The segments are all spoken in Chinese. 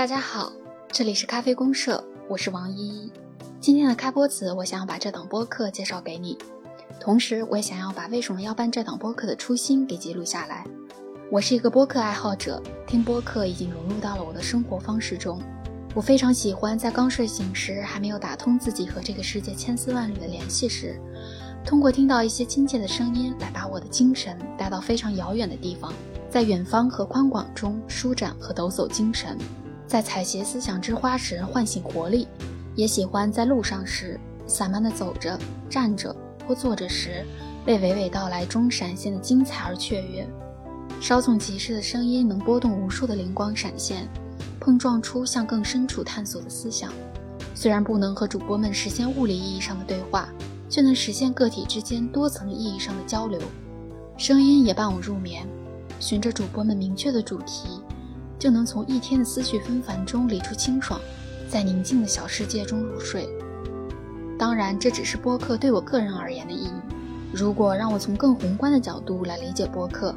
大家好，这里是咖啡公社，我是王依依。今天的开播词，我想要把这档播客介绍给你，同时我也想要把为什么要办这档播客的初心给记录下来。我是一个播客爱好者，听播客已经融入到了我的生活方式中。我非常喜欢在刚睡醒时，还没有打通自己和这个世界千丝万缕的联系时，通过听到一些亲切的声音，来把我的精神带到非常遥远的地方，在远方和宽广中舒展和抖擞精神。在采撷思想之花时唤醒活力，也喜欢在路上时散漫地走着、站着或坐着时，被娓娓道来中闪现的精彩而雀跃。稍纵即逝的声音能拨动无数的灵光闪现，碰撞出向更深处探索的思想。虽然不能和主播们实现物理意义上的对话，却能实现个体之间多层意义上的交流。声音也伴我入眠，循着主播们明确的主题。就能从一天的思绪纷繁中理出清爽，在宁静的小世界中入睡。当然，这只是播客对我个人而言的意义。如果让我从更宏观的角度来理解播客，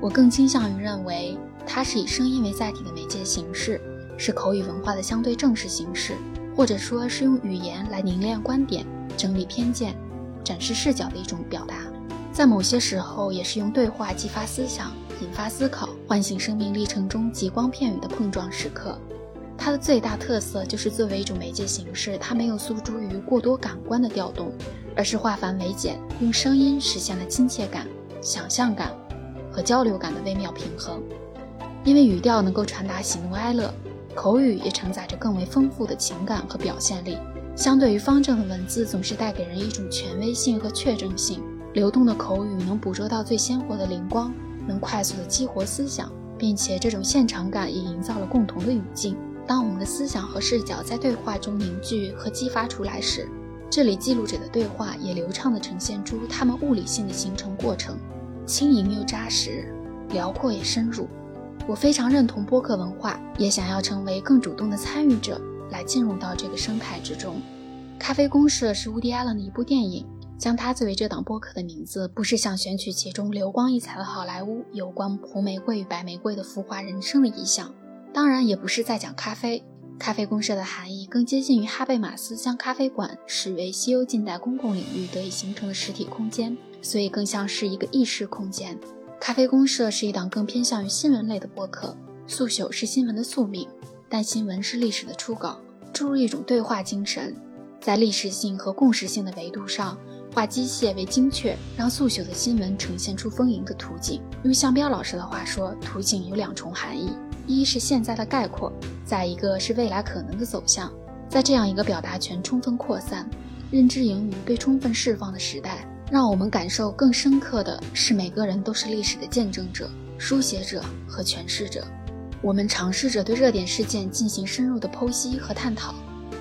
我更倾向于认为它是以声音为载体的媒介形式，是口语文化的相对正式形式，或者说是用语言来凝练观点、整理偏见、展示视角的一种表达。在某些时候，也是用对话激发思想。引发思考，唤醒生命历程中极光片语的碰撞时刻。它的最大特色就是作为一种媒介形式，它没有诉诸于过多感官的调动，而是化繁为简，用声音实现了亲切感、想象感和交流感的微妙平衡。因为语调能够传达喜怒哀乐，口语也承载着更为丰富的情感和表现力。相对于方正的文字，总是带给人一种权威性和确证性。流动的口语能捕捉到最鲜活的灵光。能快速的激活思想，并且这种现场感也营造了共同的语境。当我们的思想和视角在对话中凝聚和激发出来时，这里记录者的对话也流畅地呈现出他们物理性的形成过程，轻盈又扎实，辽阔也深入。我非常认同播客文化，也想要成为更主动的参与者，来进入到这个生态之中。咖啡公社是乌迪·艾伦的一部电影。将它作为这档播客的名字，不是想选取其中流光溢彩的好莱坞有关红玫瑰与白玫瑰的浮华人生的意象，当然也不是在讲咖啡。咖啡公社的含义更接近于哈贝马斯将咖啡馆视为西欧近代公共领域得以形成的实体空间，所以更像是一个意识空间。咖啡公社是一档更偏向于新闻类的播客，速朽是新闻的宿命，但新闻是历史的初稿，注入一种对话精神，在历史性和共识性的维度上。化机械为精确，让速朽的新闻呈现出丰盈的图景。用向彪老师的话说，图景有两重含义：一是现在的概括，再一个是未来可能的走向。在这样一个表达权充分扩散、认知盈余被充分释放的时代，让我们感受更深刻的是，每个人都是历史的见证者、书写者和诠释者。我们尝试着对热点事件进行深入的剖析和探讨。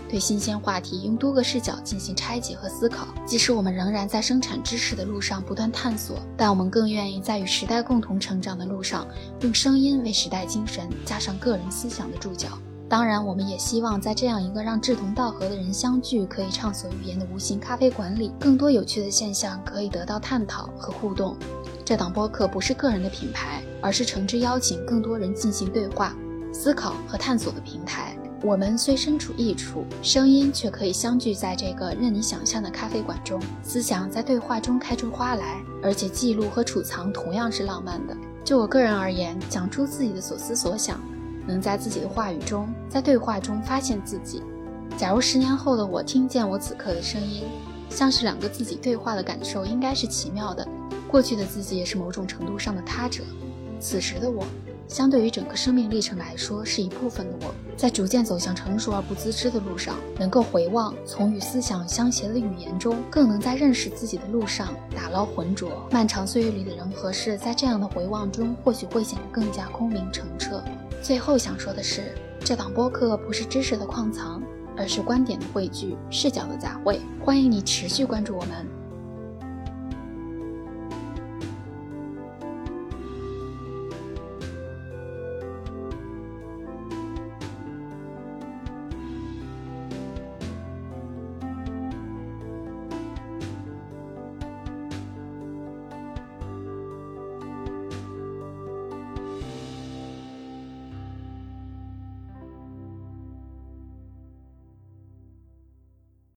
对新鲜话题用多个视角进行拆解和思考。即使我们仍然在生产知识的路上不断探索，但我们更愿意在与时代共同成长的路上，用声音为时代精神加上个人思想的注脚。当然，我们也希望在这样一个让志同道合的人相聚、可以畅所欲言的无形咖啡馆里，更多有趣的现象可以得到探讨和互动。这档播客不是个人的品牌，而是诚挚邀请更多人进行对话、思考和探索的平台。我们虽身处异处，声音却可以相聚在这个任你想象的咖啡馆中。思想在对话中开出花来，而且记录和储藏同样是浪漫的。就我个人而言，讲出自己的所思所想，能在自己的话语中，在对话中发现自己。假如十年后的我听见我此刻的声音，像是两个自己对话的感受，应该是奇妙的。过去的自己也是某种程度上的他者，此时的我。相对于整个生命历程来说，是一部分的我，在逐渐走向成熟而不自知的路上，能够回望，从与思想相携的语言中，更能在认识自己的路上打捞浑浊。漫长岁月里的人和事，在这样的回望中，或许会显得更加空明澄澈。最后想说的是，这档播客不是知识的矿藏，而是观点的汇聚，视角的杂烩。欢迎你持续关注我们。